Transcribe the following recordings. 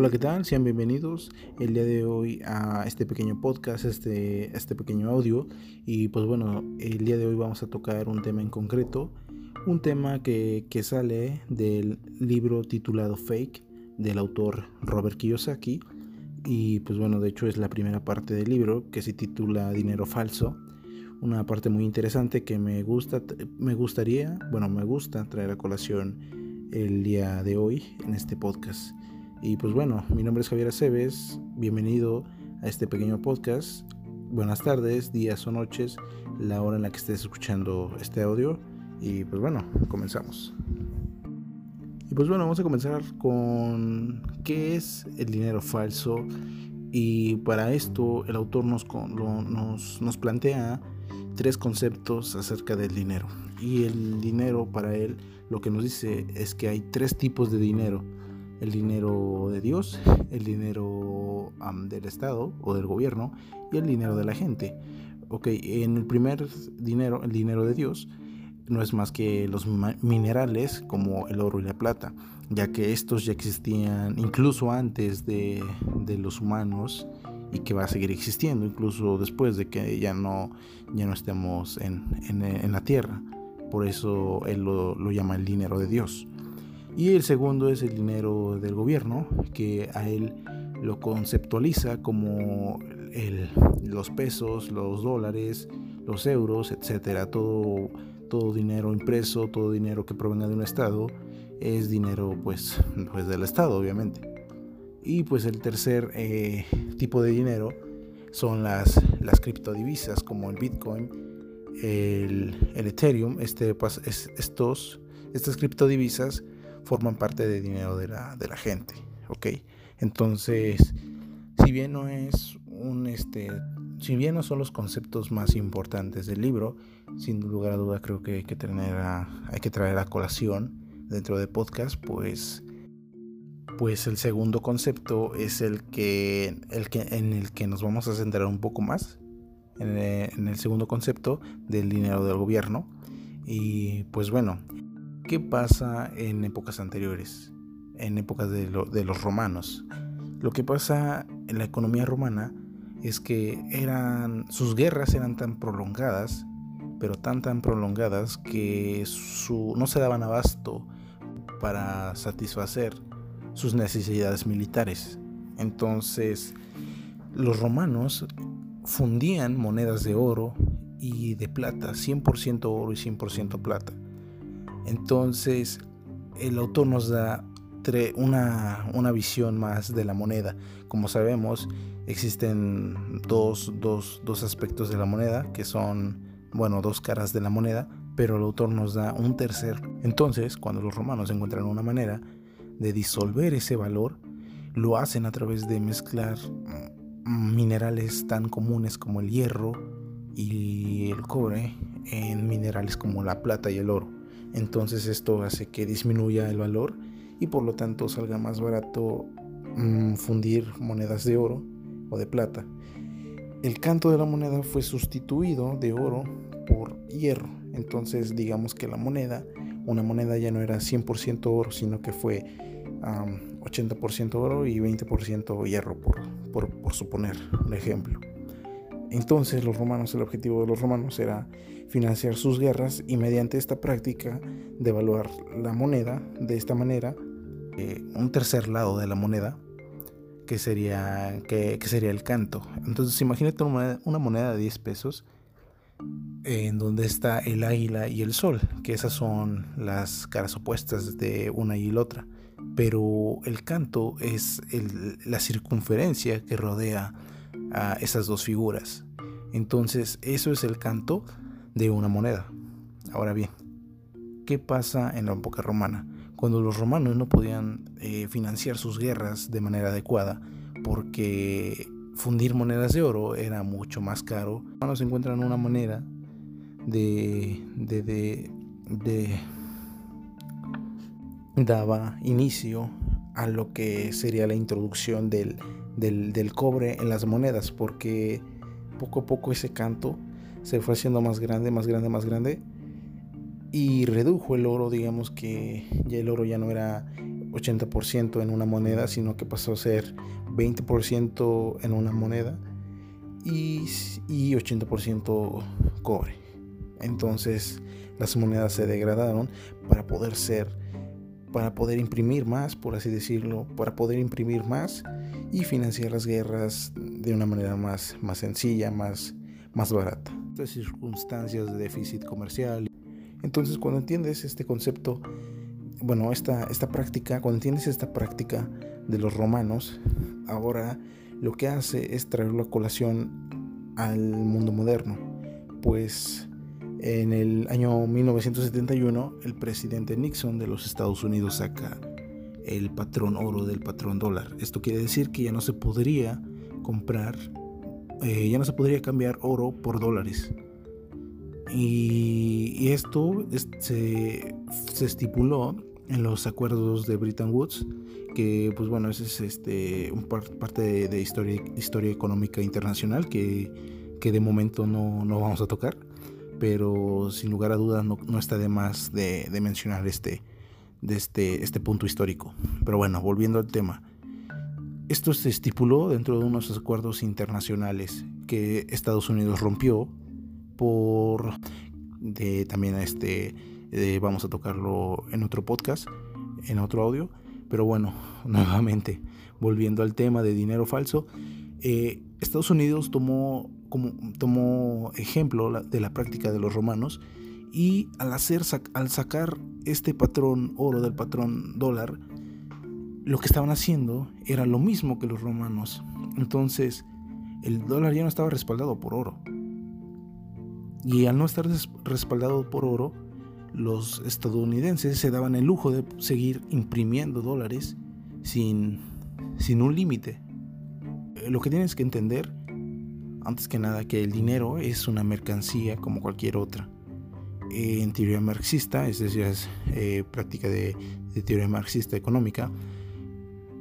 Hola, ¿qué tal? Sean bienvenidos el día de hoy a este pequeño podcast, este, este pequeño audio. Y pues bueno, el día de hoy vamos a tocar un tema en concreto, un tema que, que sale del libro titulado Fake del autor Robert Kiyosaki. Y pues bueno, de hecho es la primera parte del libro que se titula Dinero Falso. Una parte muy interesante que me gusta, me gustaría, bueno, me gusta traer a colación el día de hoy en este podcast. Y pues bueno, mi nombre es Javier Aceves, bienvenido a este pequeño podcast. Buenas tardes, días o noches, la hora en la que estés escuchando este audio. Y pues bueno, comenzamos. Y pues bueno, vamos a comenzar con qué es el dinero falso. Y para esto el autor nos, nos, nos plantea tres conceptos acerca del dinero. Y el dinero para él lo que nos dice es que hay tres tipos de dinero el dinero de Dios, el dinero del Estado o del gobierno y el dinero de la gente. Ok, en el primer dinero, el dinero de Dios, no es más que los minerales como el oro y la plata, ya que estos ya existían incluso antes de, los humanos y que va a seguir existiendo incluso después de que ya no, ya no estemos en, la tierra. Por eso él lo llama el dinero de Dios. Y el segundo es el dinero del gobierno, que a él lo conceptualiza como los pesos, los dólares, los euros, etcétera. Todo, todo dinero impreso, todo dinero que provenga de un estado es dinero pues, pues del estado, obviamente. Y pues el tercer eh, tipo de dinero son las, las criptodivisas como el Bitcoin, el, Ethereum. Este, estos, estas criptodivisas forman parte del dinero de la, de la gente, ¿ok? Entonces, si bien no es un, este, si bien no son los conceptos más importantes del libro, sin lugar a duda creo que hay que, tener hay que traer a colación dentro de podcast, pues, pues el segundo concepto es el que, el que, en el que nos vamos a centrar un poco más, en en el segundo concepto del dinero del gobierno. Y pues bueno, ¿Qué pasa en épocas anteriores? En épocas de, los romanos. Lo que pasa en la economía romana es que eran sus guerras eran tan prolongadas, pero tan tan prolongadas que no se daban abasto para satisfacer sus necesidades militares. Entonces, los romanos fundían monedas de oro y de plata, 100% oro y 100% plata. Entonces, el autor nos da una, visión más de la moneda. Como sabemos, existen dos, aspectos de la moneda, que son, bueno, dos caras de la moneda, pero el autor nos da un tercer. Entonces, cuando los romanos encuentran una manera de disolver ese valor, lo hacen a través de mezclar mm, minerales tan comunes como el hierro y el cobre en minerales como la plata y el oro entonces esto hace que disminuya el valor y por lo tanto salga más barato mm, fundir monedas de oro o de plata. El canto de la moneda fue sustituido de oro por hierro. Entonces digamos que la moneda, una moneda ya no era 100% oro, sino que fue 80% oro y 20% hierro, por, por, por suponer un ejemplo. Entonces los romanos, el objetivo de los romanos era financiar sus guerras y mediante esta práctica de evaluar la moneda de esta manera, eh, un tercer lado de la moneda, que sería, que, sería el canto. Entonces imagínate una moneda, una moneda de 10 pesos en donde está el águila y el sol, que esas son las caras opuestas de una y la otra. Pero el canto es la circunferencia que rodea a esas dos figuras. Entonces, eso es el canto de una moneda. Ahora bien, ¿qué pasa en la época romana? Cuando los romanos no podían eh, financiar sus guerras de manera adecuada porque fundir monedas de oro era mucho más caro, los romanos encuentran una manera de, de, de, de daba inicio a lo que sería la introducción del del, cobre en las monedas, porque poco a poco ese canto se fue haciendo más grande, más grande, más grande y redujo el oro, digamos que ya el oro ya no era 80% en una moneda, sino que pasó a ser 20% en una moneda y, y 80% cobre. Entonces las monedas se degradaron para poder ser, para poder imprimir más, por así decirlo, para poder imprimir más y financiar las guerras de una manera más, más sencilla, más, más barata. Estas circunstancias de déficit comercial. Entonces cuando entiendes este concepto, bueno, esta, esta práctica, cuando entiendes esta práctica de los romanos, ahora lo que hace es traerlo a colación al mundo moderno. Pues en el año 1971 el presidente Nixon de los Estados Unidos saca el patrón oro del patrón dólar. Esto quiere decir que ya no se podría comprar, eh, ya no se podría cambiar oro por dólares. Y, esto se, se estipuló en los acuerdos de Bretton Woods, que pues bueno, ese es este, un parte de, historia, historia económica internacional que, que de momento no, no, vamos a tocar, pero sin lugar a dudas no, no está de más de, de, mencionar este, de este, este punto histórico. Pero bueno, volviendo al tema. Esto se estipuló dentro de unos acuerdos internacionales que Estados Unidos rompió por de, también este vamos a tocarlo en otro podcast, en otro audio. Pero bueno, nuevamente, volviendo al tema de dinero falso, eh, Estados Unidos tomó, como, tomó ejemplo de la práctica de los romanos y al, hacer, al sacar este patrón oro del patrón dólar, lo que estaban haciendo era lo mismo que los romanos. Entonces, el dólar ya no estaba respaldado por oro. Y al no estar respaldado por oro, los estadounidenses se daban el lujo de seguir imprimiendo dólares sin, sin un límite. Eh, lo que tienes que entender, antes que nada, que el dinero es una mercancía como cualquier otra. En teoría marxista, es decir, es eh, práctica de, de teoría marxista económica,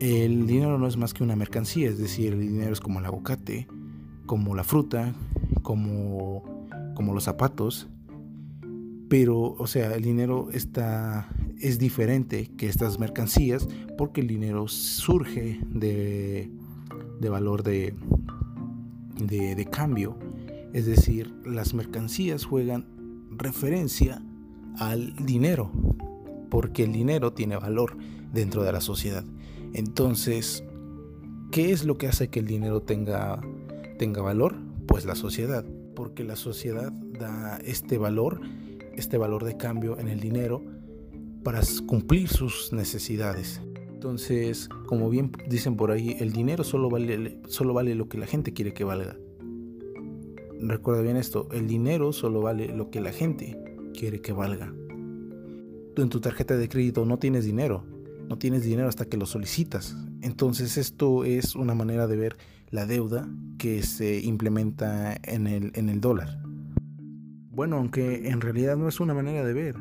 el dinero no es más que una mercancía, es decir, el dinero es como el aguacate, como la fruta, como, como los zapatos, pero, o sea, el dinero está, es diferente que estas mercancías porque el dinero surge de, de valor de, de, de cambio. Es decir, las mercancías juegan referencia al dinero, porque el dinero tiene valor dentro de la sociedad. Entonces, ¿qué es lo que hace que el dinero tenga, tenga valor? Pues la sociedad, porque la sociedad da este valor este valor de cambio en el dinero para cumplir sus necesidades. Entonces, como bien dicen por ahí, el dinero solo vale, solo vale lo que la gente quiere que valga. Recuerda bien esto, el dinero solo vale lo que la gente quiere que valga. Tú en tu tarjeta de crédito no tienes dinero, no tienes dinero hasta que lo solicitas. Entonces esto es una manera de ver la deuda que se implementa en el, dólar. Bueno, aunque en realidad no es una manera de ver,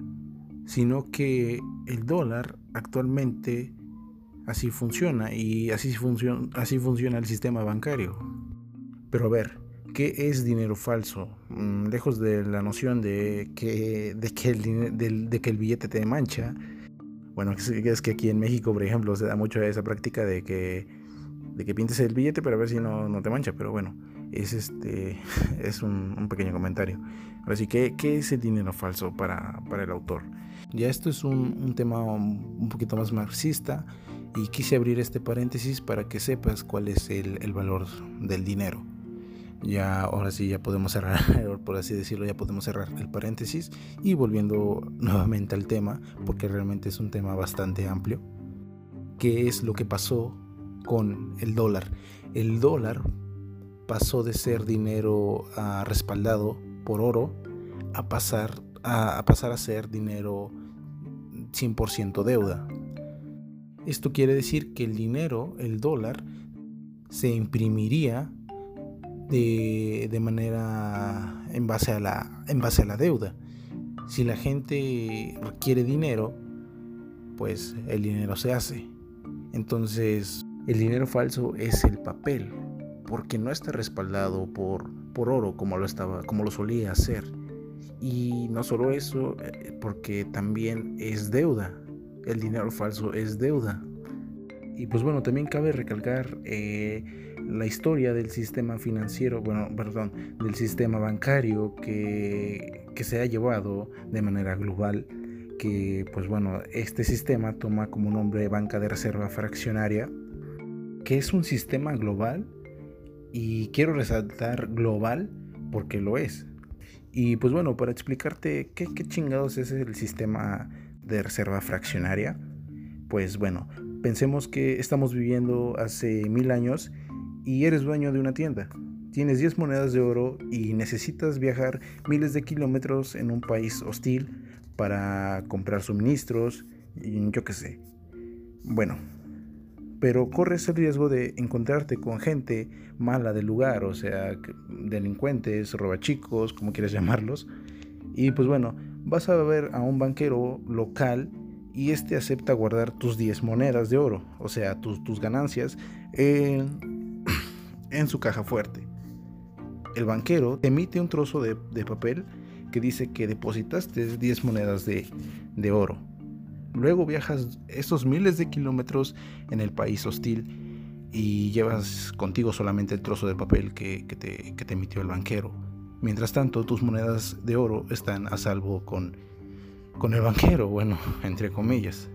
sino que el dólar actualmente así funciona y así así funciona el sistema bancario. Pero a ver, ¿qué es dinero falso? Mm, lejos de la noción de que, de que, el, de, que el billete te mancha. Bueno, es que aquí en México, por ejemplo, se da mucho esa práctica de que, de que pintes el billete para ver si no, no te mancha, pero bueno es, este, es un, pequeño comentario. Así que, ¿qué es el dinero falso para, el autor? Ya esto es un, tema un poquito más marxista y quise abrir este paréntesis para que sepas cuál es el, valor del dinero. Ya ahora sí ya podemos cerrar, por así decirlo, ya podemos cerrar el paréntesis y volviendo nuevamente al tema, porque realmente es un tema bastante amplio. ¿Qué es lo que pasó con el dólar? El dólar pasó de ser dinero ah, respaldado por oro a pasar a, pasar a ser dinero 100% deuda. Esto quiere decir que el dinero, el dólar, se imprimiría de, manera en base, a la, en base a la deuda. Si la gente requiere dinero, pues el dinero se hace. Entonces, el dinero falso es el papel, porque no está respaldado por, por oro como lo, estaba, como lo solía hacer. Y no solo eso, eh, porque también es deuda. el dinero falso es deuda. Y pues bueno, también cabe recalcar eh, la historia del sistema financiero, bueno, perdón, del sistema bancario que, que se ha llevado de manera global que pues bueno, este sistema toma como nombre banca de reserva fraccionaria, que es un sistema global y quiero resaltar global porque lo es. Y pues bueno, para explicarte qué, qué chingados es el sistema de reserva fraccionaria, pues bueno, pensemos que estamos viviendo hace mil años y eres dueño de una tienda. Tienes 10 monedas de oro y necesitas viajar miles de kilómetros en un país hostil para comprar suministros, yo qué sé. Bueno, pero corres el riesgo de encontrarte con gente mala del lugar, o sea, delincuentes, robachicos, como quieras llamarlos. Y pues bueno, vas a ver a un banquero local y este acepta guardar tus 10 monedas de oro, o sea, tus, tus ganancias, en, su caja fuerte. El banquero te emite un trozo de, de papel que dice que depositaste 10 monedas de, de oro. Luego viajas esos miles de kilómetros en el país hostil y llevas contigo solamente el trozo de papel que, que, te, que, te, emitió el banquero. Mientras tanto, tus monedas de oro están a salvo con, con el banquero, bueno, entre comillas.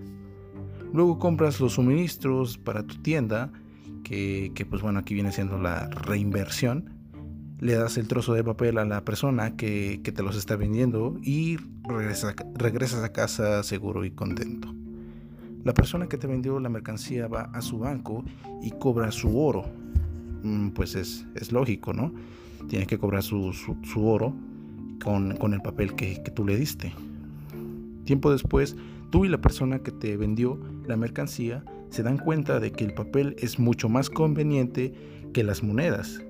Luego compras los suministros para tu tienda, que, que pues bueno, aquí viene siendo la reinversión le das el trozo de papel a la persona que, te los está vendiendo y regresas a casa seguro y contento. La persona que te vendió la mercancía va a su banco y cobra su oro. Mm, pues es, lógico, ¿no? Tiene que cobrar su, oro con, el papel que, que tú le diste. Tiempo después, tú y la persona que te vendió la mercancía se dan cuenta de que el papel es mucho más conveniente que las monedas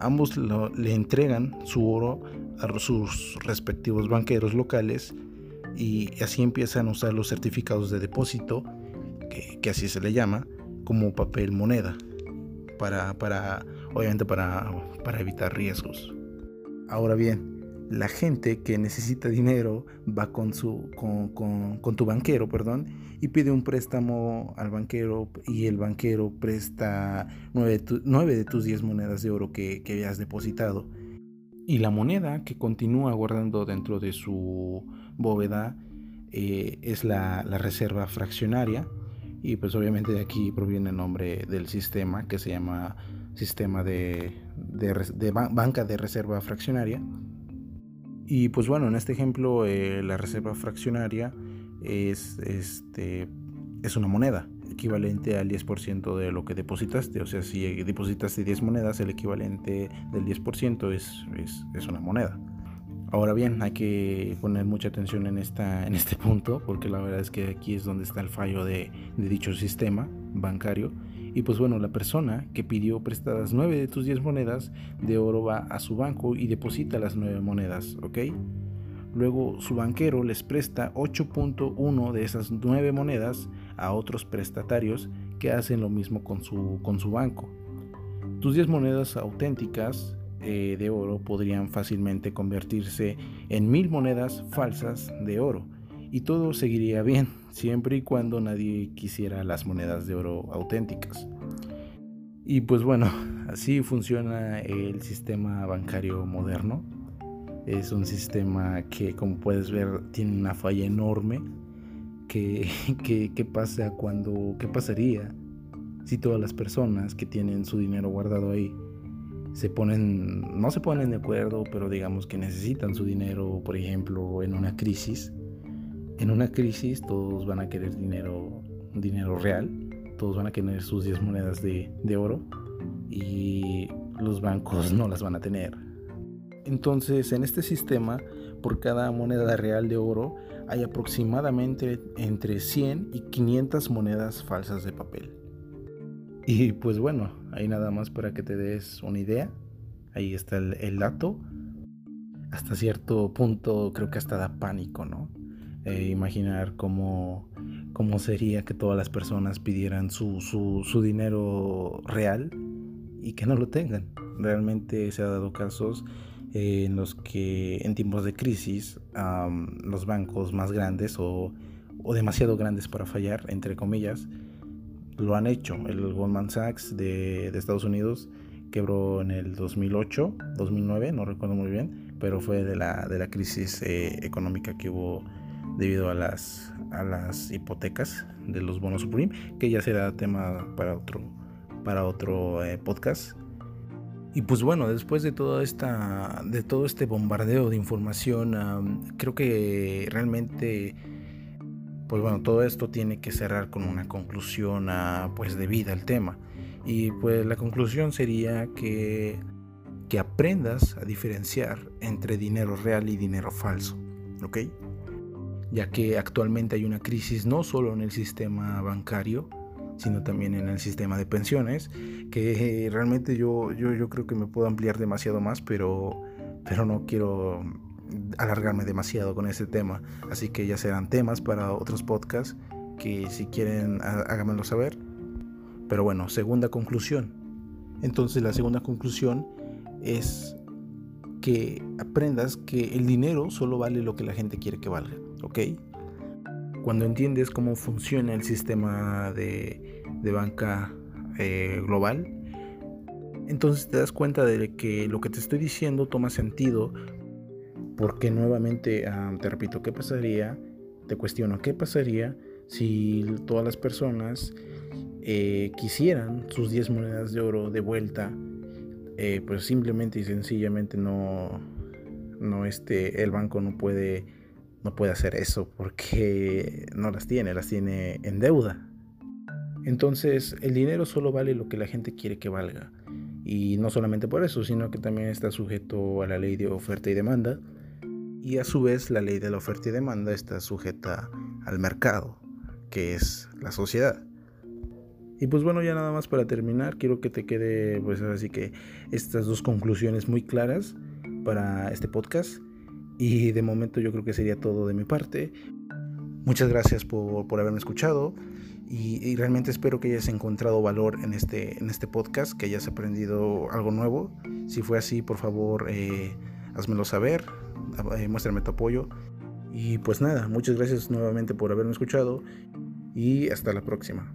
ambos le entregan su oro a sus respectivos banqueros locales y así empiezan a usar los certificados de depósito, que, así se le llama, como papel moneda, para, para obviamente para, para evitar riesgos. Ahora bien, la gente que necesita dinero va con, tu banquero perdón, y pide un préstamo al banquero y el banquero presta nueve, de tus 10 monedas de oro que, que depositado. Y la moneda que continúa guardando dentro de su bóveda eh, es la, reserva fraccionaria. Y pues obviamente de aquí proviene el nombre del sistema que se llama sistema de, de banca de reserva fraccionaria. Y pues bueno, en este ejemplo eh, la reserva fraccionaria es, este, es una moneda equivalente al 10% de lo que depositaste. O sea, si depositaste 10 monedas, el equivalente del 10% es, es, es, una moneda. Ahora bien, hay que poner mucha atención en, esta, en este punto, porque la verdad es que aquí es donde está el fallo de, de dicho sistema bancario y pues bueno, la persona que pidió prestadas 9 de tus 10 monedas de oro va a su banco y deposita las 9 monedas, ¿ok? Luego su banquero les presta 8.1 de esas 9 monedas a otros prestatarios que hacen lo mismo con su, con su banco. Tus 10 monedas auténticas eh, de oro podrían fácilmente convertirse en mil monedas falsas de oro y todo seguiría bien siempre y cuando nadie quisiera las monedas de oro auténticas. Y pues bueno, así funciona el sistema bancario moderno. Es un sistema que como puedes ver tiene una falla enorme. ¿Qué, que, pasa cuando, qué pasaría si todas las personas que tienen su dinero guardado ahí se ponen, no se ponen de acuerdo, pero digamos que necesitan su dinero, por ejemplo, en una crisis? En una crisis todos van a querer dinero, dinero real, todos van a querer sus 10 monedas de, oro y los bancos no las van a tener. Entonces, en este sistema, por cada moneda real de oro hay aproximadamente entre 100 y 500 monedas falsas de papel. Y pues bueno, ahí nada más para que te des una idea. Ahí está el, el dato. Hasta cierto punto creo que hasta da pánico, ¿no? Eh, imaginar cómo, cómo, sería que todas las personas pidieran su, su, dinero real y que no lo tengan. Realmente se ha dado casos en los que en tiempos de crisis los bancos más grandes o, o demasiado grandes para fallar, entre comillas, lo han hecho. El Goldman Sachs de, Estados Unidos quebró en el 2008, 2009, no recuerdo muy bien, pero fue de la, de la crisis eh, económica que hubo debido a las, a las hipotecas de los bonos Supreme, que ya será tema para otro, para otro eh, podcast. Y pues bueno, después de toda esta, de todo este bombardeo de información, creo que realmente pues bueno, todo esto tiene que cerrar con una conclusión a, pues debida al tema. Y pues la conclusión sería que, que aprendas a diferenciar entre dinero real y dinero falso, ¿ok? Ya que actualmente hay una crisis no solo en el sistema bancario, sino también en el sistema de pensiones, que realmente yo, yo, yo creo que me puedo ampliar demasiado más, pero, pero no quiero alargarme demasiado con este tema. Así que ya serán temas para otros podcasts que si quieren háganmelo saber. Pero bueno, segunda conclusión. Entonces la segunda conclusión es que aprendas que el dinero solo vale lo que la gente quiere que valga, ¿ok? Cuando entiendes cómo funciona el sistema de, banca eh, global, entonces te das cuenta de que lo que te estoy diciendo toma sentido porque nuevamente, te repito, ¿qué pasaría? Te cuestiono, ¿qué pasaría si todas las personas eh, quisieran sus 10 monedas de oro de vuelta? Eh, pues simplemente y sencillamente no, no este, el banco no puede, no puede hacer eso porque no las tiene, las tiene en deuda. Entonces el dinero solo vale lo que la gente quiere que valga. Y no solamente por eso, sino que también está sujeto a la ley de oferta y demanda y a su vez la ley de la oferta y demanda está sujeta al mercado, que es la sociedad. Y pues bueno, ya nada más para terminar, quiero que te quede pues así que estas dos conclusiones muy claras para este podcast. Y de momento yo creo que sería todo de mi parte. Muchas gracias por, haberme escuchado y, realmente espero que hayas encontrado valor en este, en este podcast, que hayas aprendido algo nuevo. Si fue así, por favor, eh, házmelo saber eh, muéstrame tu apoyo. Y pues nada, muchas gracias nuevamente por haberme escuchado y hasta la próxima.